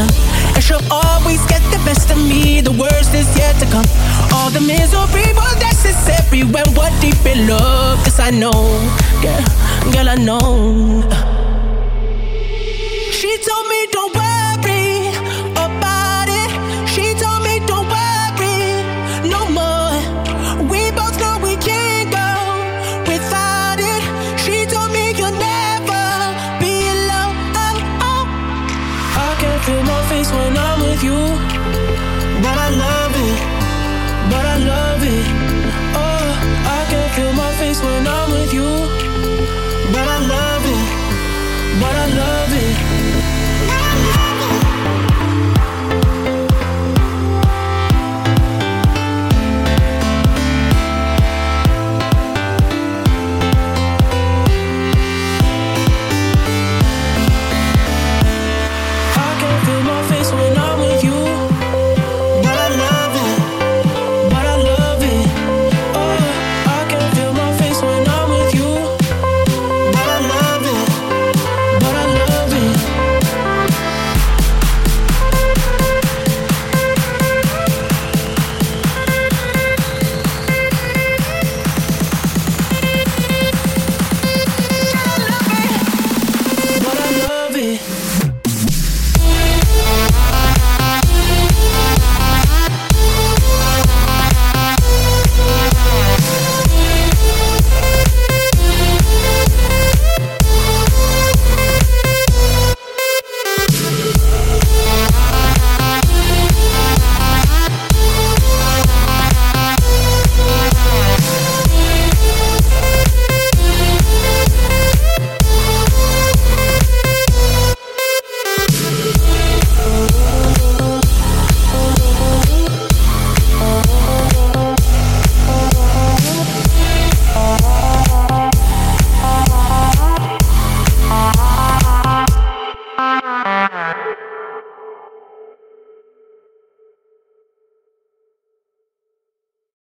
And she'll always get the best of me, the worst is yet to come. All the misery was necessary when we're deep in love. Yes, I know, girl, girl, I know. feel my face when I'm with you. But I love it, but I love it.